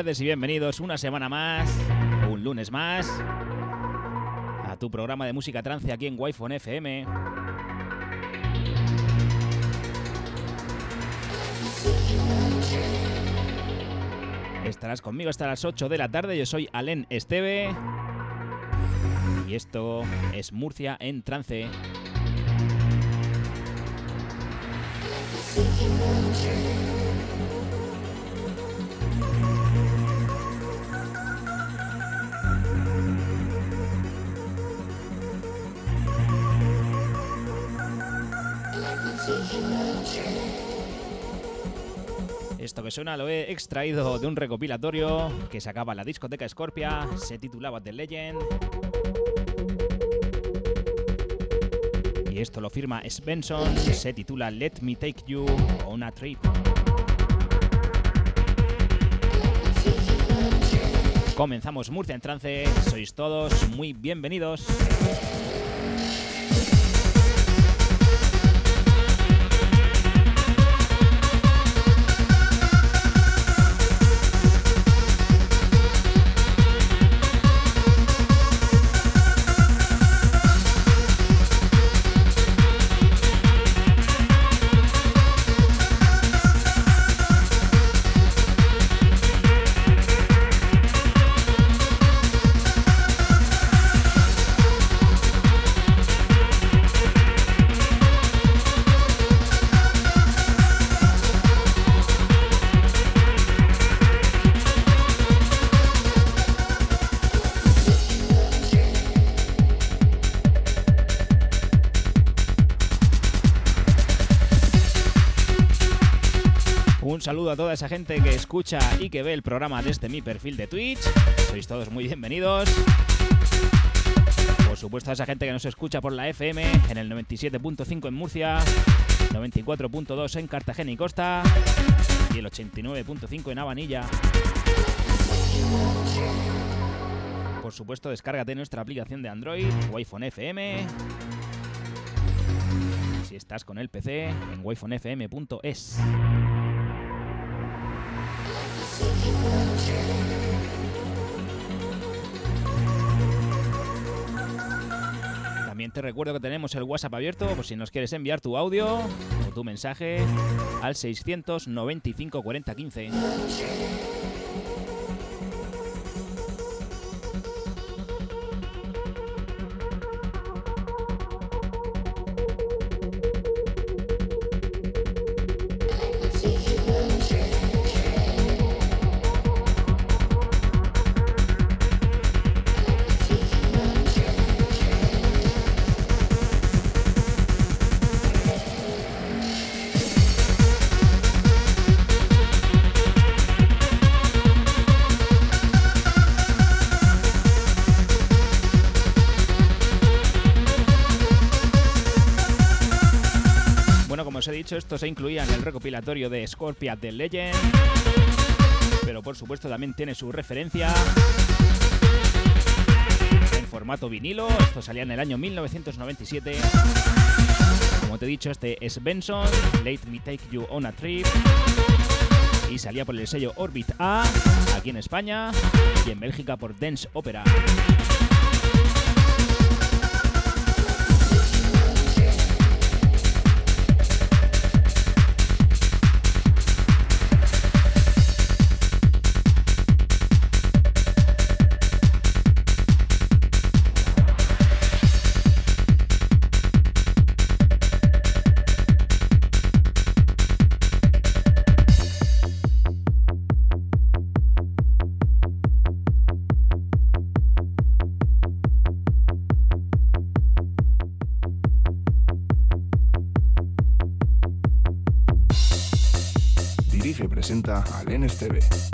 Tardes y bienvenidos una semana más, un lunes más, a tu programa de música trance aquí en Wi-Fi FM. Estarás conmigo hasta las 8 de la tarde, yo soy Alen Esteve y esto es Murcia en trance. Suena lo he extraído de un recopilatorio que sacaba la discoteca Scorpia, se titulaba The Legend. Y esto lo firma Svensson, se titula Let Me Take You on a Trip. Comenzamos Murcia en trance, sois todos muy bienvenidos. A toda esa gente que escucha y que ve el programa desde mi perfil de Twitch. Sois todos muy bienvenidos. Por supuesto a esa gente que nos escucha por la FM en el 97.5 en Murcia, 94.2 en Cartagena y Costa y el 89.5 en Avanilla. Por supuesto, descárgate nuestra aplicación de Android, iPhone FM. Si estás con el PC, en wifonfm.es. También te recuerdo que tenemos el WhatsApp abierto por si nos quieres enviar tu audio o tu mensaje al 695 40 15. Esto se incluía en el recopilatorio de Scorpia The Legend, pero por supuesto también tiene su referencia formato vinilo. Esto salía en el año 1997. Como te he dicho, este es Benson, Let Me Take You on a Trip. Y salía por el sello Orbit A, aquí en España, y en Bélgica por Dance Opera. Presenta al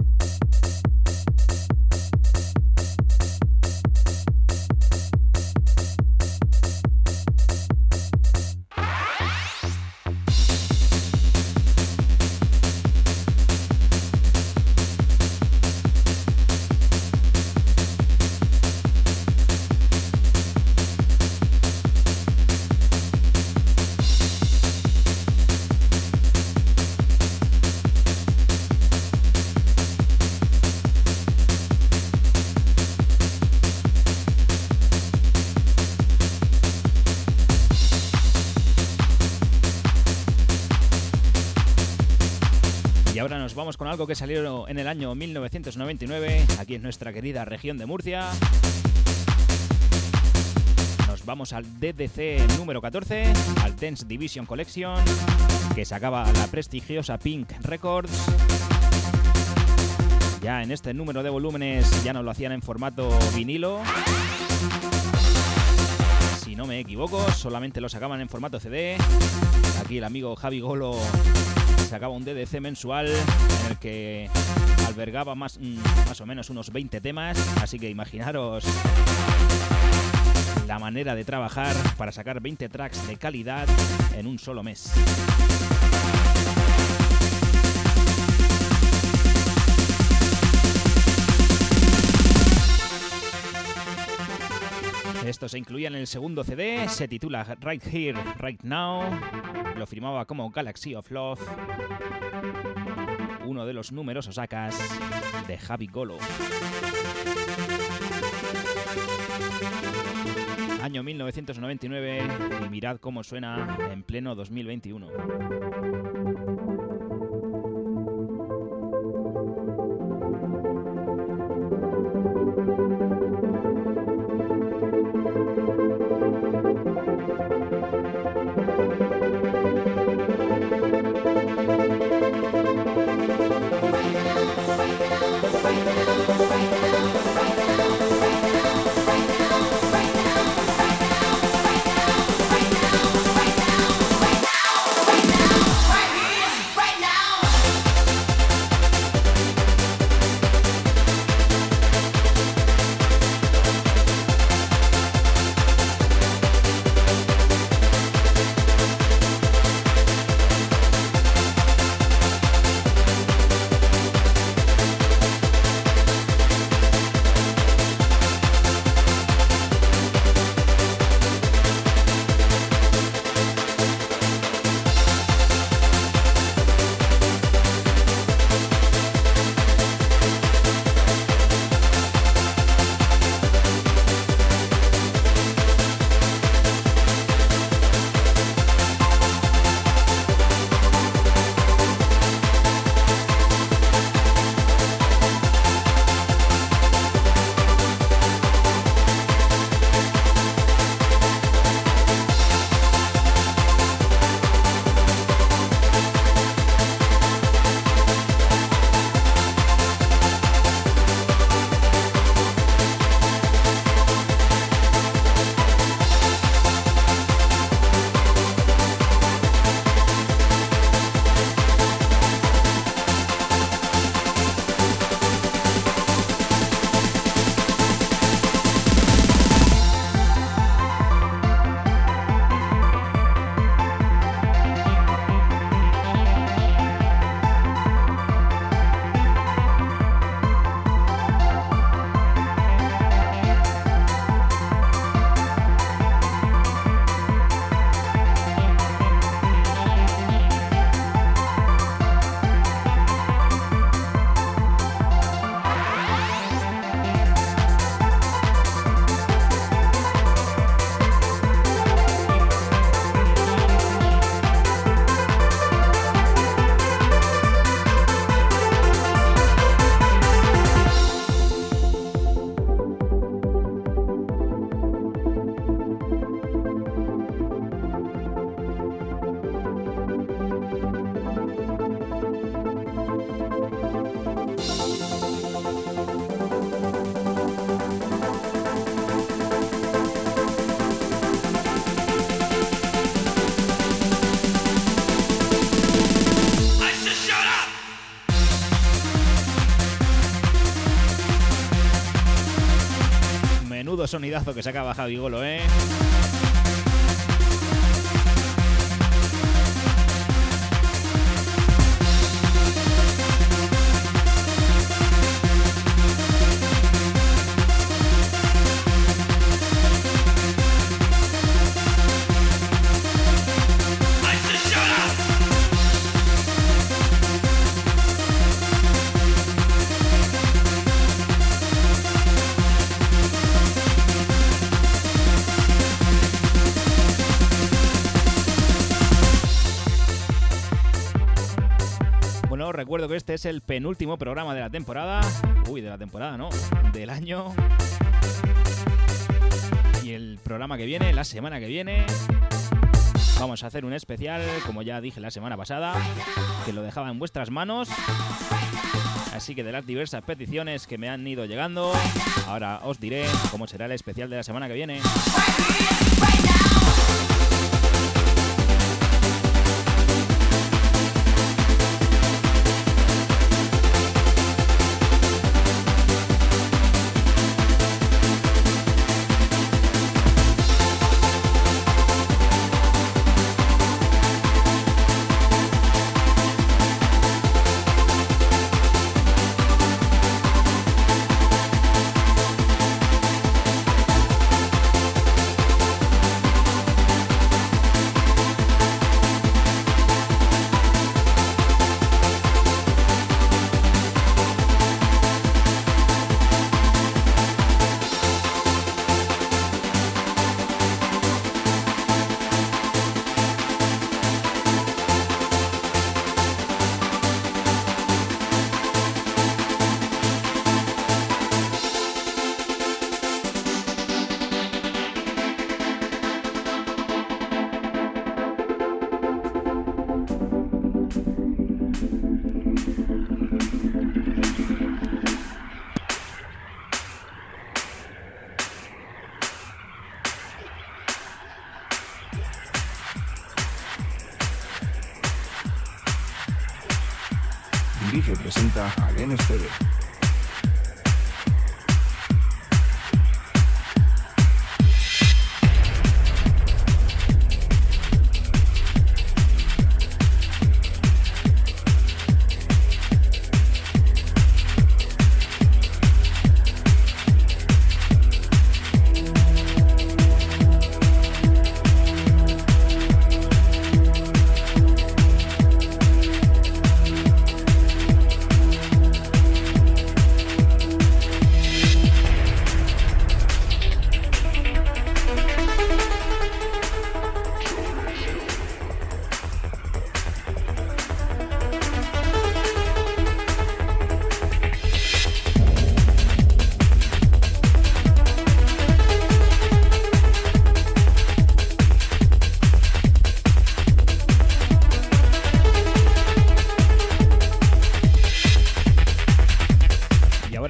vamos con algo que salió en el año 1999, aquí en nuestra querida región de Murcia. Nos vamos al DDC número 14, al Dance Division Collection, que sacaba la prestigiosa Pink Records. Ya en este número de volúmenes ya nos lo hacían en formato vinilo. Si no me equivoco, solamente lo sacaban en formato CD. Aquí el amigo Javi Golo sacaba un DDC mensual en el que albergaba más, mm, más o menos unos 20 temas, así que imaginaros la manera de trabajar para sacar 20 tracks de calidad en un solo mes. Esto se incluía en el segundo CD, se titula Right Here, Right Now, lo firmaba como Galaxy of Love, uno de los numerosos sacas de Javi Golo. Año 1999 y mirad cómo suena en pleno 2021. Sonidazo que sacaba Javi Golo, ¿eh? Este es el penúltimo programa de la temporada. Uy, de la temporada, ¿no? Del año. Y el programa que viene, la semana que viene, vamos a hacer un especial, como ya dije la semana pasada, que lo dejaba en vuestras manos. Así que de las diversas peticiones que me han ido llegando, ahora os diré cómo será el especial de la semana que viene.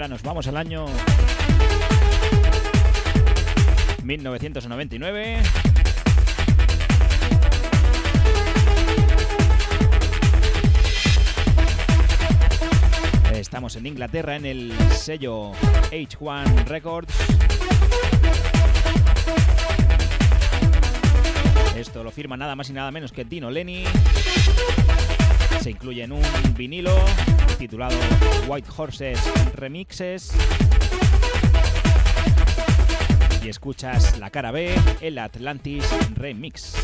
Al año 1999. Estamos en Inglaterra en el sello H1 Records. Esto lo firma nada más y nada menos que Dino Lenny. Se incluye en un vinilo titulado White Horses Remixes. Y escuchas la cara B, el Atlantis Remix.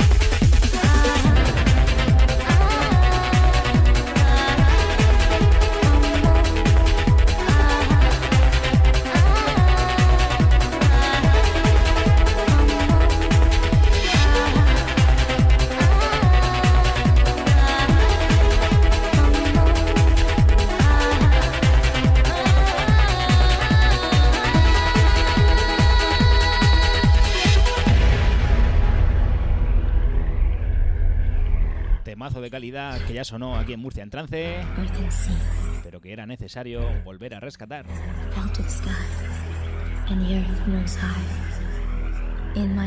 De calidad que ya sonó aquí en Murcia en trance, pero que era necesario volver a rescatar. In my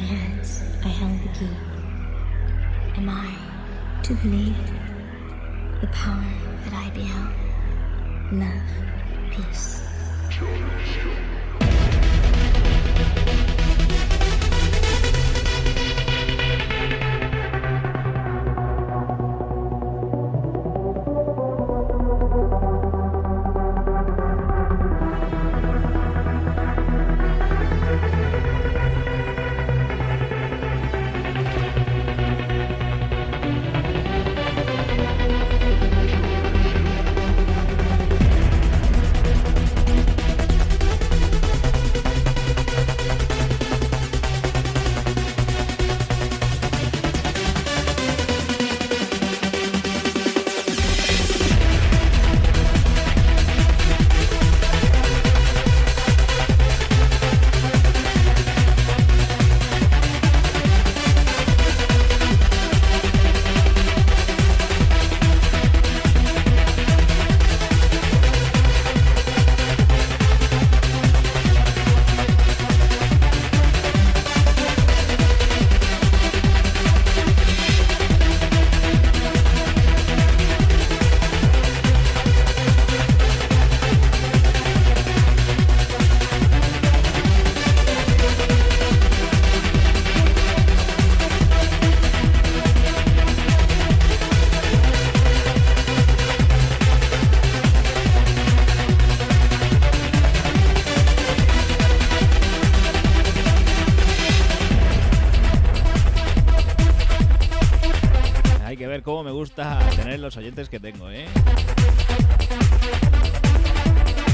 los oyentes que tengo, ¿eh?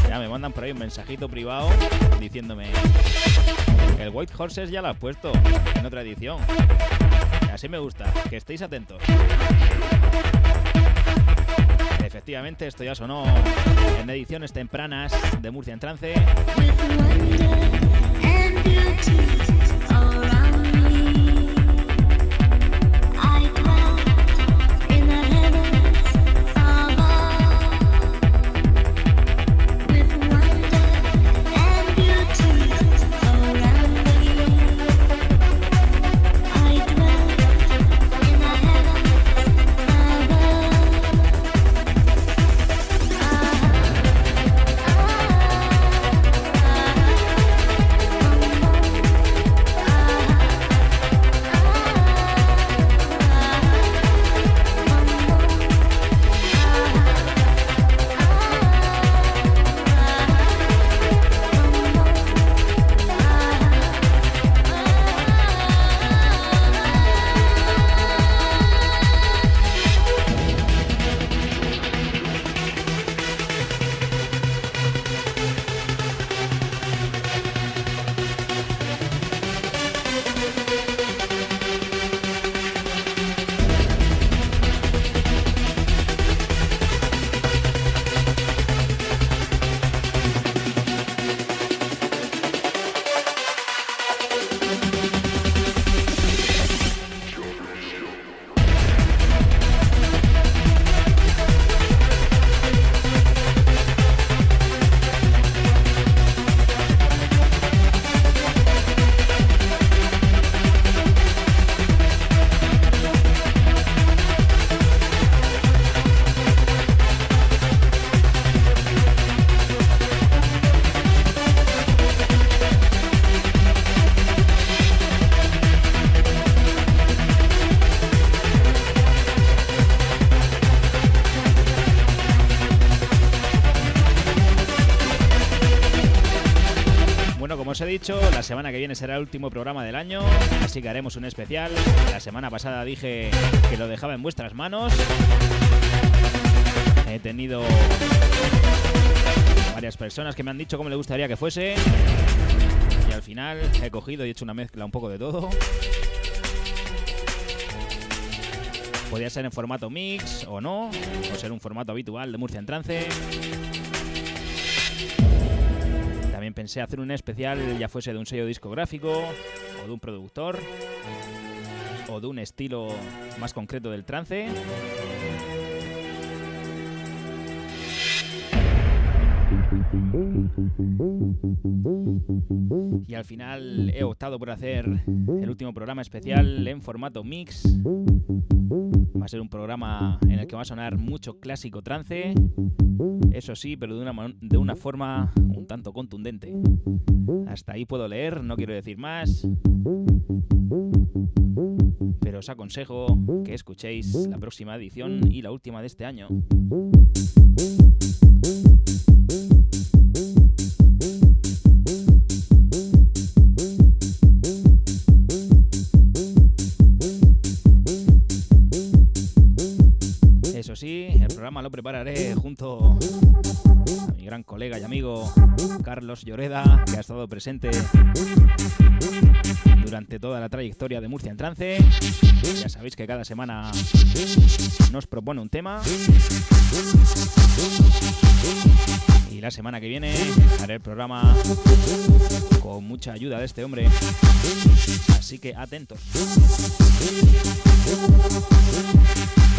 Ya me mandan por ahí un mensajito privado diciéndome el White Horses ya lo has puesto en otra edición. así me gusta, que estéis atentos. Efectivamente, esto ya sonó en ediciones tempranas de Murcia en Trance. Dicho, la semana que viene será el último programa del año, así que haremos un especial. La semana pasada dije que lo dejaba en vuestras manos. He tenido varias personas que me han dicho cómo le gustaría que fuese. Y al final he cogido y hecho una mezcla un poco de todo. Podría ser en formato mix o no, o ser un formato habitual de Murcia en trance. Pensé hacer un especial, ya fuese de un sello discográfico, o de un productor, o de un estilo más concreto del trance. Y al final he optado por hacer el último programa especial en formato mix. Va a ser un programa en el que va a sonar mucho clásico trance, eso sí, pero de una, de una forma un tanto contundente. Hasta ahí puedo leer, no quiero decir más. Pero os aconsejo que escuchéis la próxima edición y la última de este año. Programa lo prepararé junto a mi gran colega y amigo Carlos Lloreda, que ha estado presente durante toda la trayectoria de Murcia en Trance. Ya sabéis que cada semana nos propone un tema. Y la semana que viene haré el programa con mucha ayuda de este hombre. Así que atentos.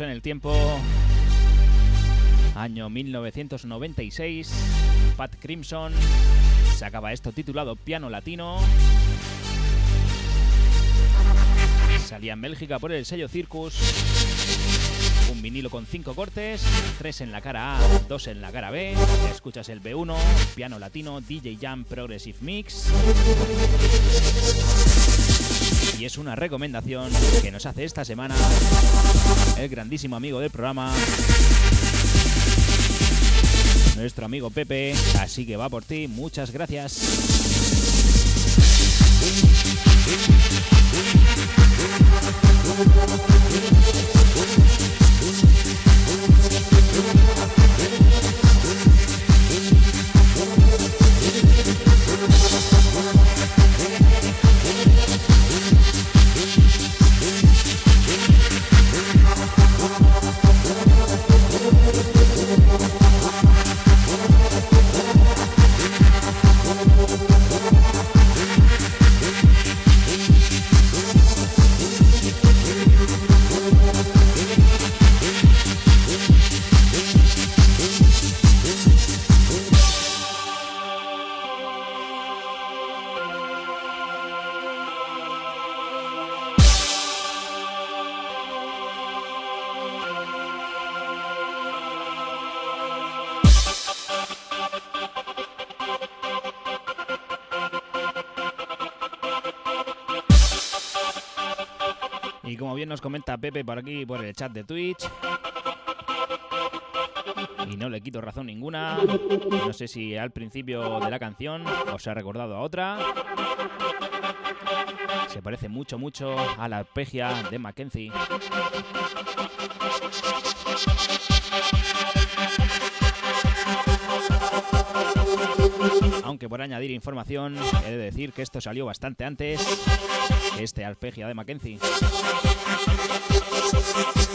en el tiempo. Año 1996. Pat Crimson sacaba esto titulado Piano Latino. Salía en Bélgica por el sello Circus. Un vinilo con 5 cortes, 3 en la cara A, 2 en la cara B. Escuchas el B1, piano latino, DJ Jam Progressive Mix. Y es una recomendación que nos hace esta semana el grandísimo amigo del programa, nuestro amigo Pepe. Así que va por ti, muchas gracias. Por el chat de Twitch. Y no le quito razón ninguna. No sé si al principio de la canción os ha recordado a otra. Se parece mucho, mucho a la arpegia de Mackenzie. Aunque por añadir información, he de decir que esto salió bastante antes que este arpegia de Mackenzie. Thank you.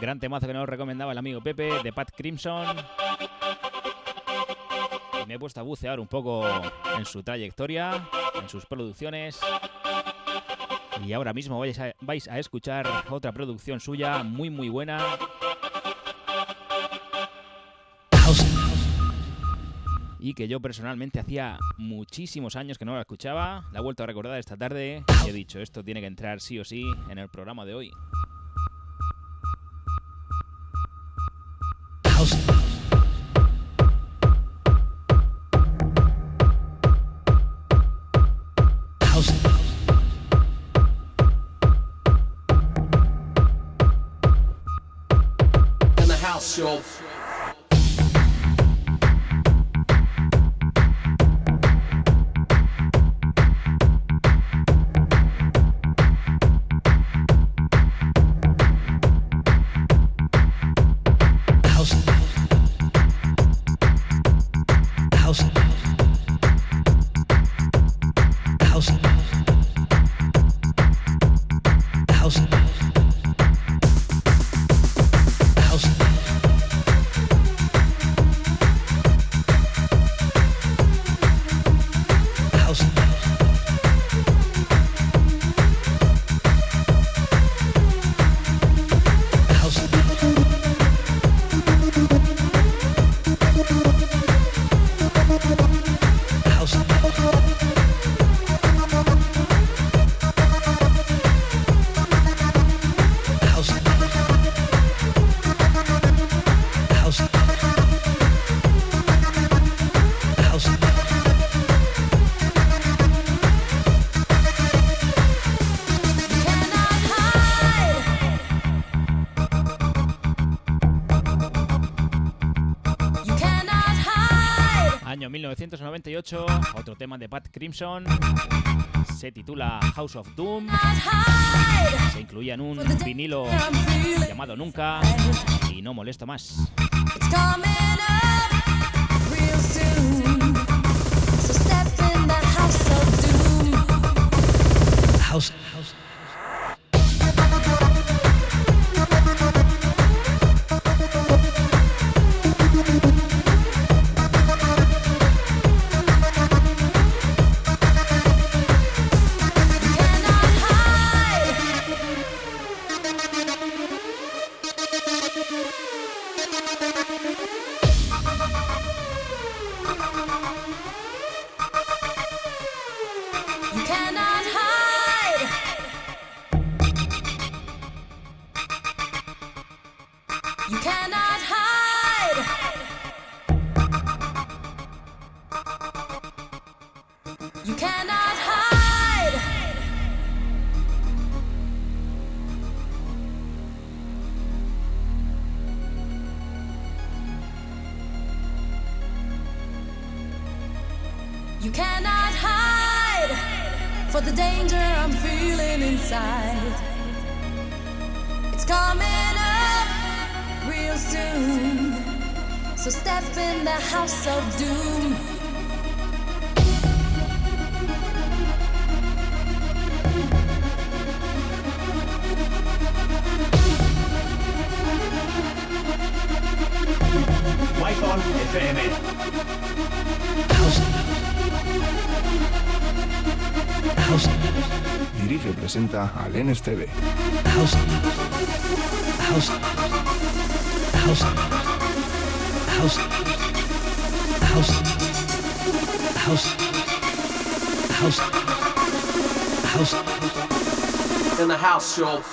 Gran temazo que nos recomendaba el amigo Pepe de Pat Crimson. Y me he puesto a bucear un poco en su trayectoria, en sus producciones. Y ahora mismo vais a, vais a escuchar otra producción suya muy muy buena. Y que yo personalmente hacía muchísimos años que no la escuchaba. La he vuelto a recordar esta tarde y he dicho, esto tiene que entrar sí o sí en el programa de hoy. 1998, otro tema de Pat Crimson. Se titula House of Doom. Se incluía en un vinilo llamado Nunca y no molesto más. House. in the house of doom. Dirige presenta al NSTV. House. House. House. House. house, house, house, house. In the house, y'all.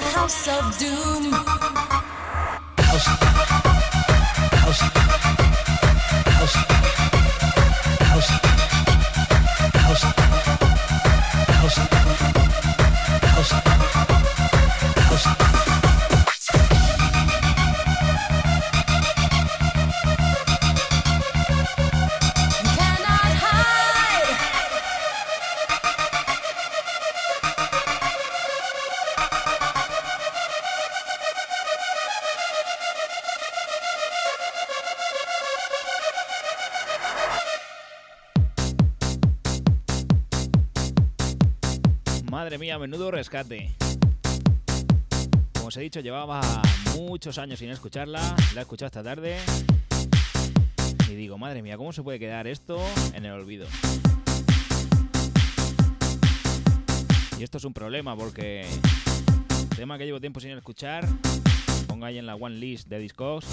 the house of doom. Show. menudo rescate. Como os he dicho, llevaba muchos años sin escucharla, la he escuchado esta tarde y digo, madre mía, ¿cómo se puede quedar esto en el olvido? Y esto es un problema porque tema que llevo tiempo sin escuchar, ponga ahí en la one list de Discogs.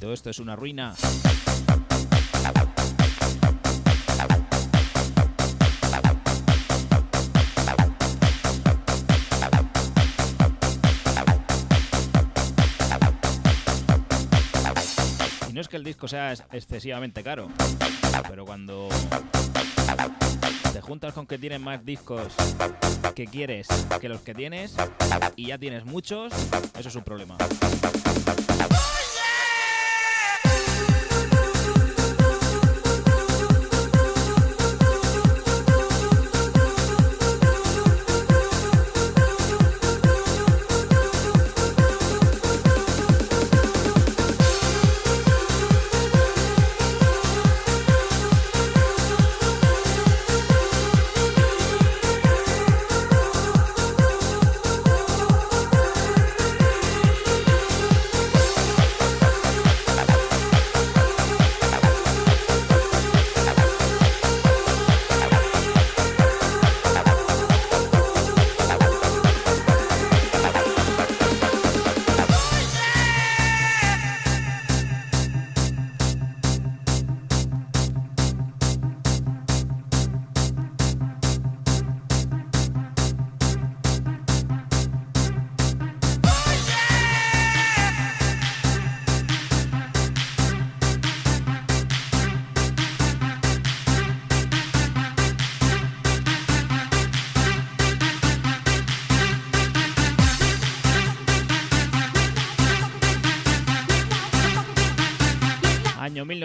Todo esto es una ruina. No es que el disco sea excesivamente caro, pero cuando te juntas con que tienes más discos que quieres que los que tienes y ya tienes muchos, eso es un problema.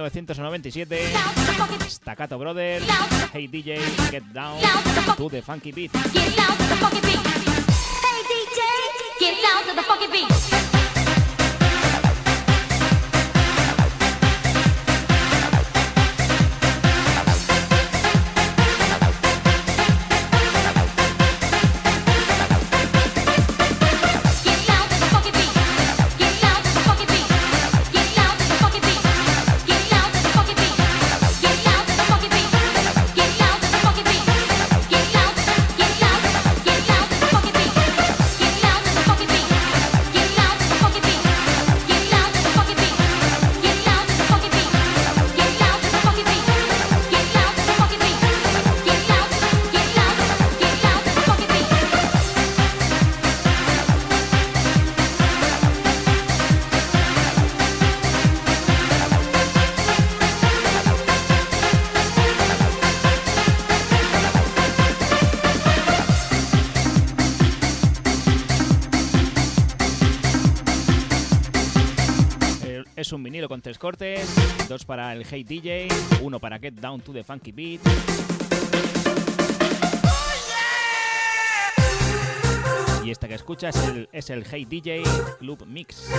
1997. Staccato Brothers. Hey DJ, get down to the funky beat. Tres cortes, dos para el Hey DJ, uno para Get Down to the Funky Beat. Y esta que escuchas es el, es el Hey DJ Club Mix.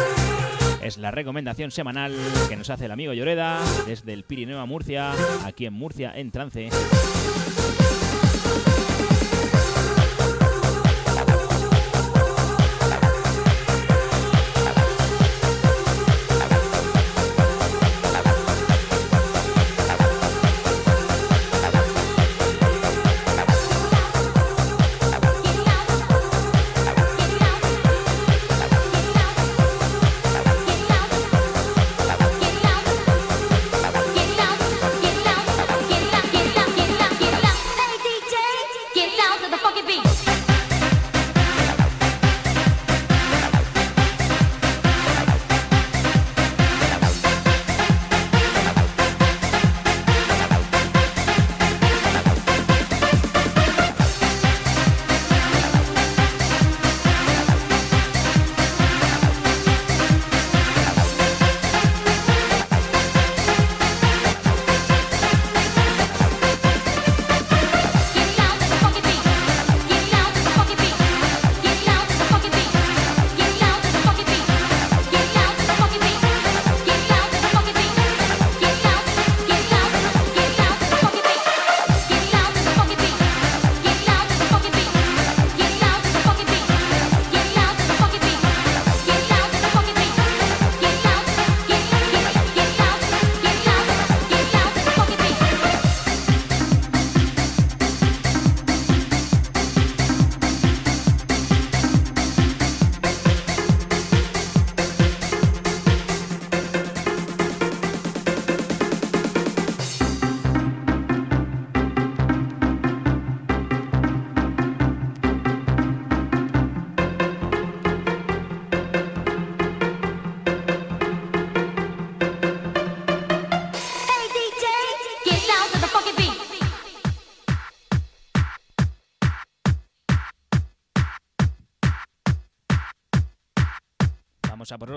Es la recomendación semanal que nos hace el amigo Lloreda desde el Pirineo a Murcia, aquí en Murcia en trance.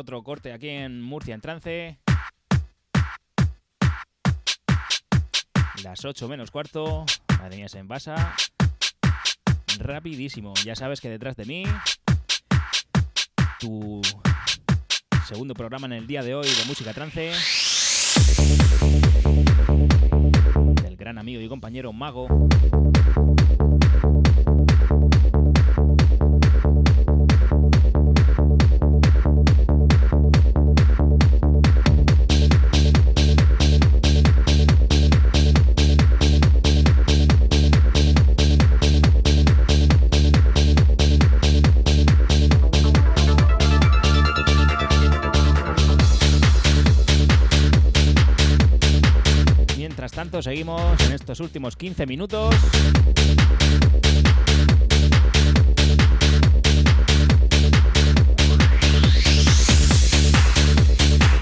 Otro corte aquí en Murcia en trance. Las 8 menos cuarto. La tenías en basa. Rapidísimo. Ya sabes que detrás de mí. Tu segundo programa en el día de hoy de música trance. Del gran amigo y compañero Mago. Seguimos en estos últimos 15 minutos.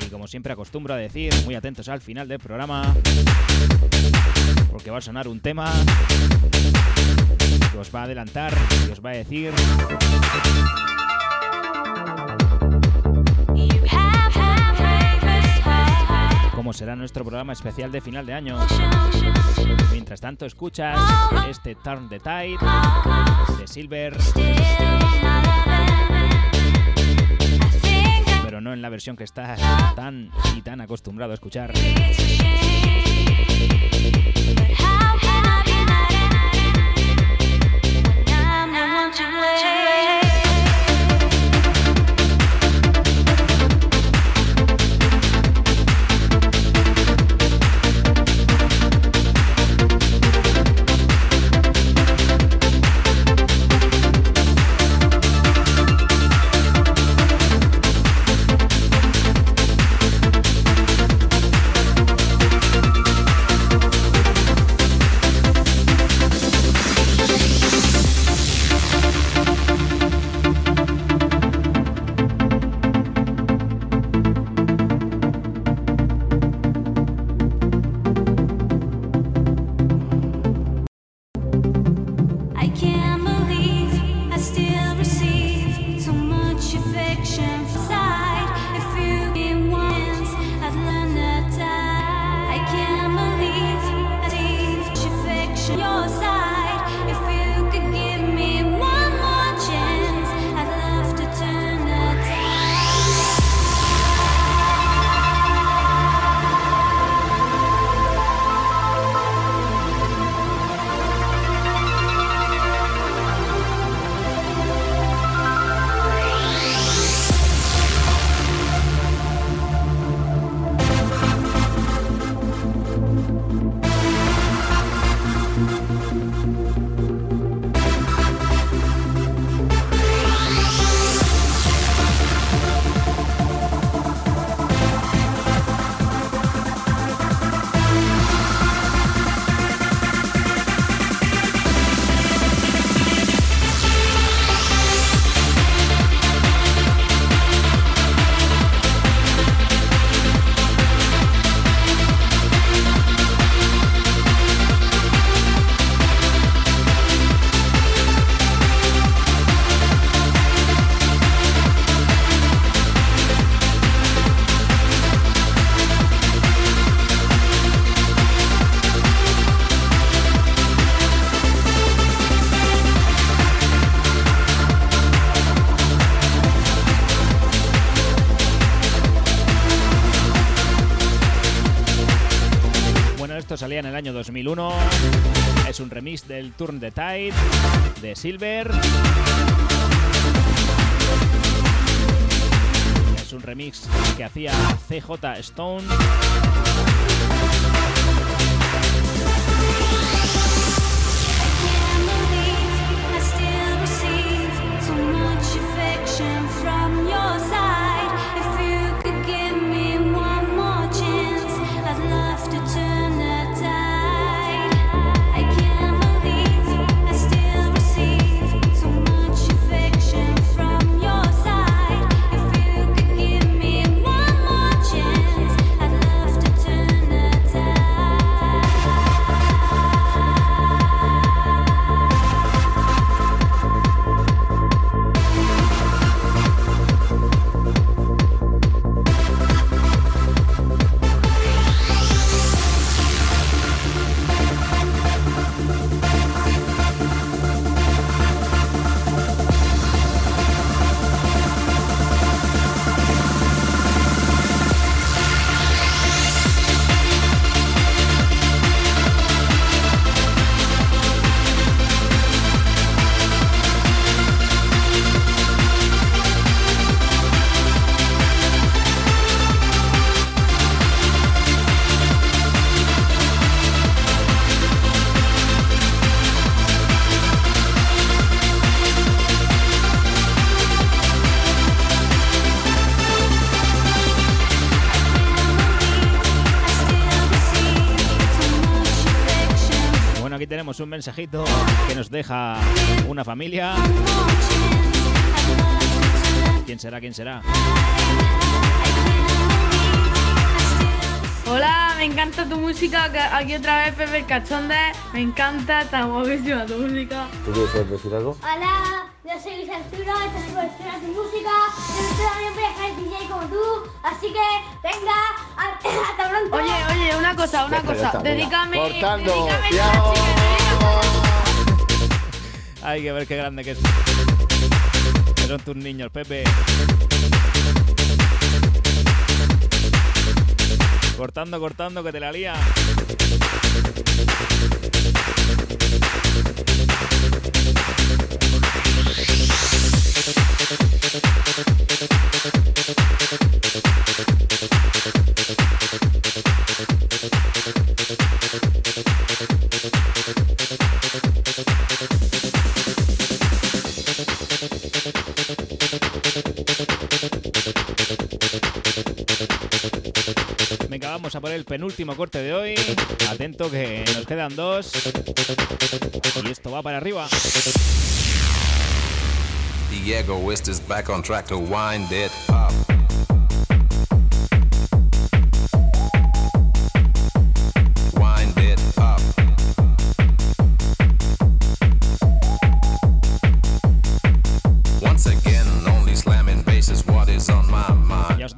Y como siempre acostumbro a decir, muy atentos al final del programa, porque va a sonar un tema que os va a adelantar y os va a decir cómo será nuestro programa especial de final de año. Mientras tanto, escuchas este Turn the Tide de Silver, pero no en la versión que estás tan y tan acostumbrado a escuchar. Salía en el año 2001. Es un remix del Turn the Tide de Silver. Es un remix que hacía CJ Stone. Mensajito que nos deja una familia. ¿Quién será? ¿Quién será? Hola, me encanta tu música. Aquí otra vez Pepe el Cachonde. Me encanta, está guapísima tu música. ¿Tú quieres decir algo? Hola, yo soy Luis Arturo, esta es de música. Yo también voy a ser DJ como tú, así que venga, a- hasta pronto. Oye, oye, una cosa, una cosa. Dedícame. Cortando. dedícame chica, Hay que ver qué grande que es. Que son tus niños, Pepe. Cortando, cortando, que te la lía. Penúltimo corte de hoy. Atento que nos quedan dos. Y esto va para arriba. The egoist is back on track to wind it up.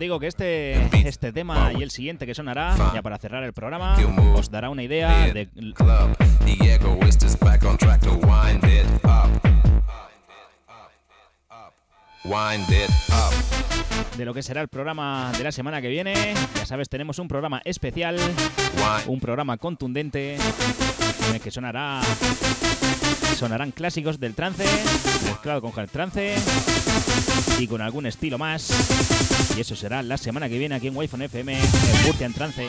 Digo que este, este tema y el siguiente que sonará, ya para cerrar el programa, os dará una idea de wind it up. De lo que será el programa de la semana que viene. Ya sabes, tenemos un programa especial, un programa contundente, en el que sonará. Sonarán clásicos del trance, mezclado con hard trance y con algún estilo más. Y eso será la semana que viene aquí en Wi-Fi FM, en Murcia en Trance.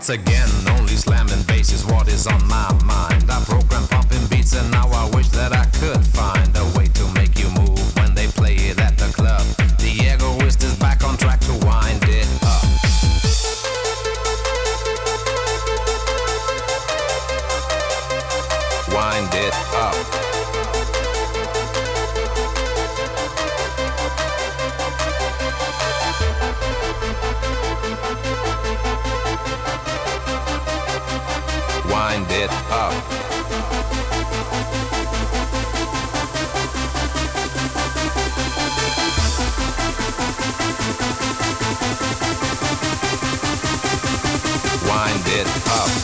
Once again, it up. Wind it up.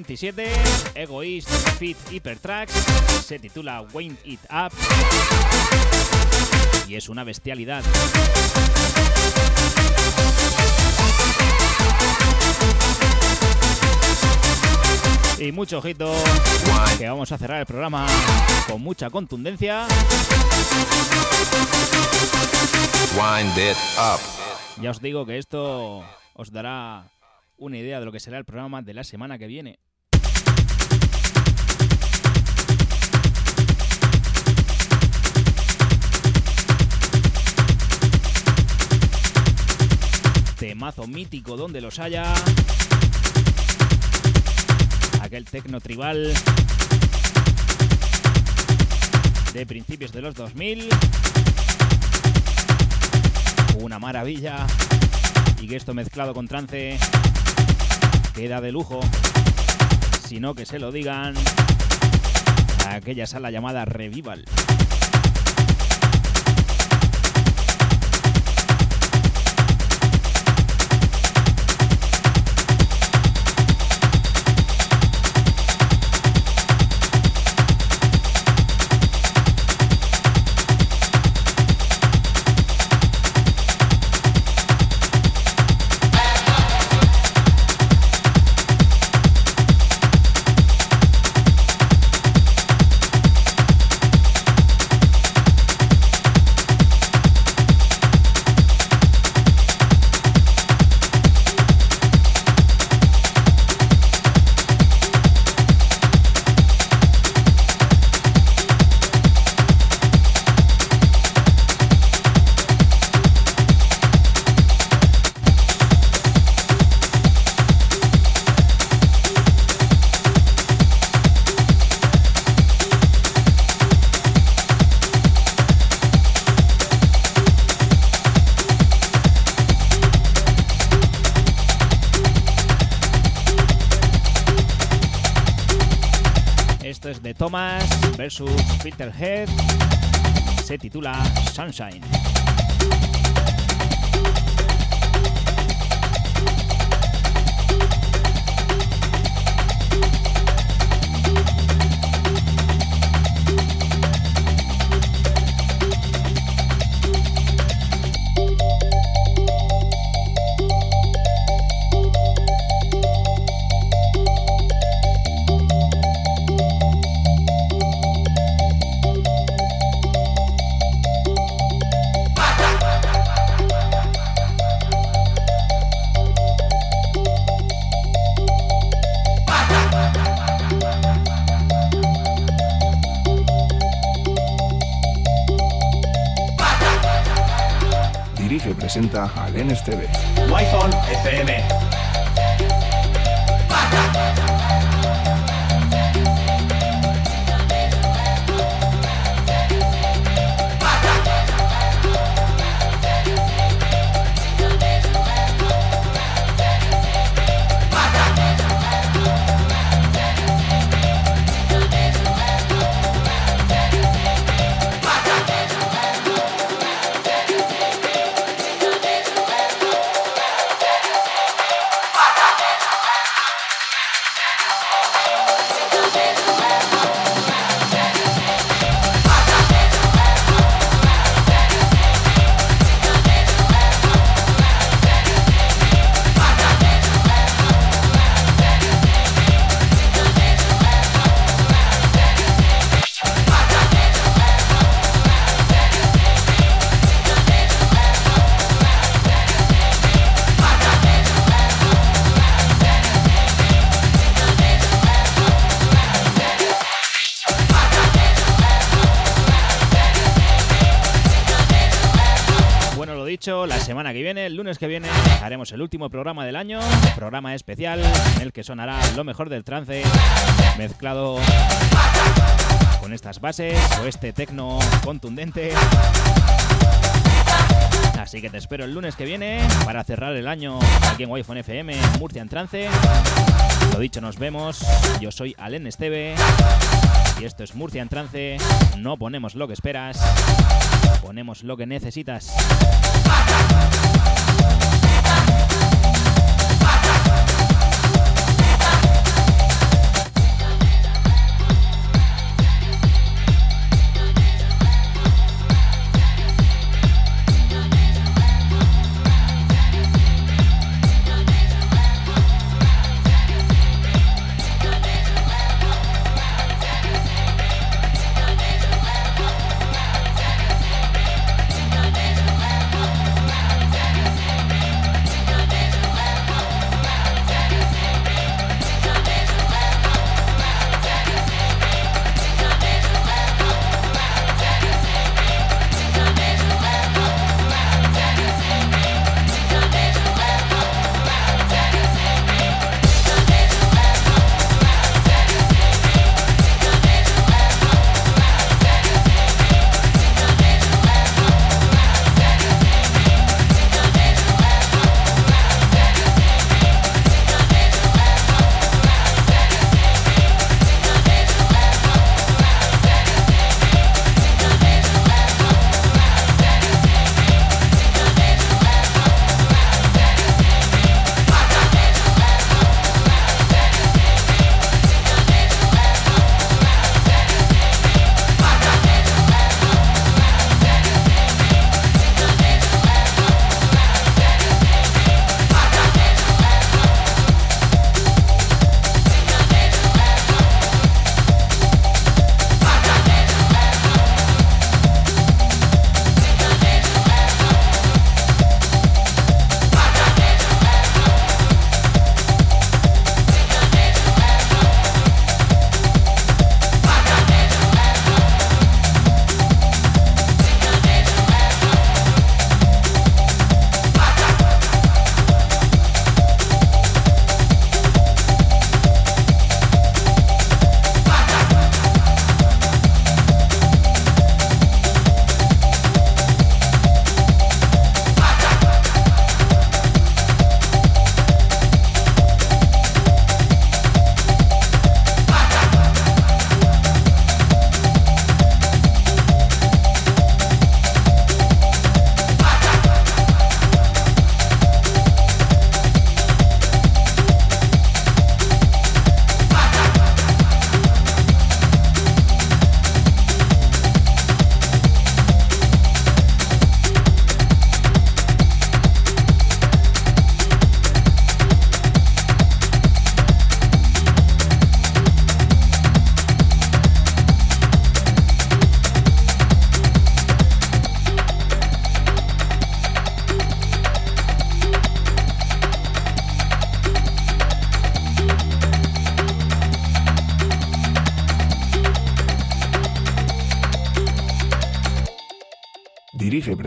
97, Egoist Fit Hypertracks, se titula Wind It Up y es una bestialidad. Y mucho ojito, que vamos a cerrar el programa con mucha contundencia. Wind it up. Ya os digo que esto os dará una idea de lo que será el programa de la semana que viene. Temazo mítico donde los haya. Aquel tecno tribal de principios de los 2000. Una maravilla. Y que esto mezclado con trance queda de lujo. Sino que se lo digan a aquella sala llamada Revival. Versus Filterhead. Se titula Sunshine. Presenta al NSTV. Haremos el último programa del año, programa especial en el que sonará lo mejor del trance mezclado con estas bases o este tecno contundente. Así que te espero el lunes que viene para cerrar el año aquí en Wi-Fi FM, Murcia en Trance. Lo dicho, nos vemos. Yo soy Alen Esteve y esto es Murcia en Trance. No ponemos lo que esperas, ponemos lo que necesitas.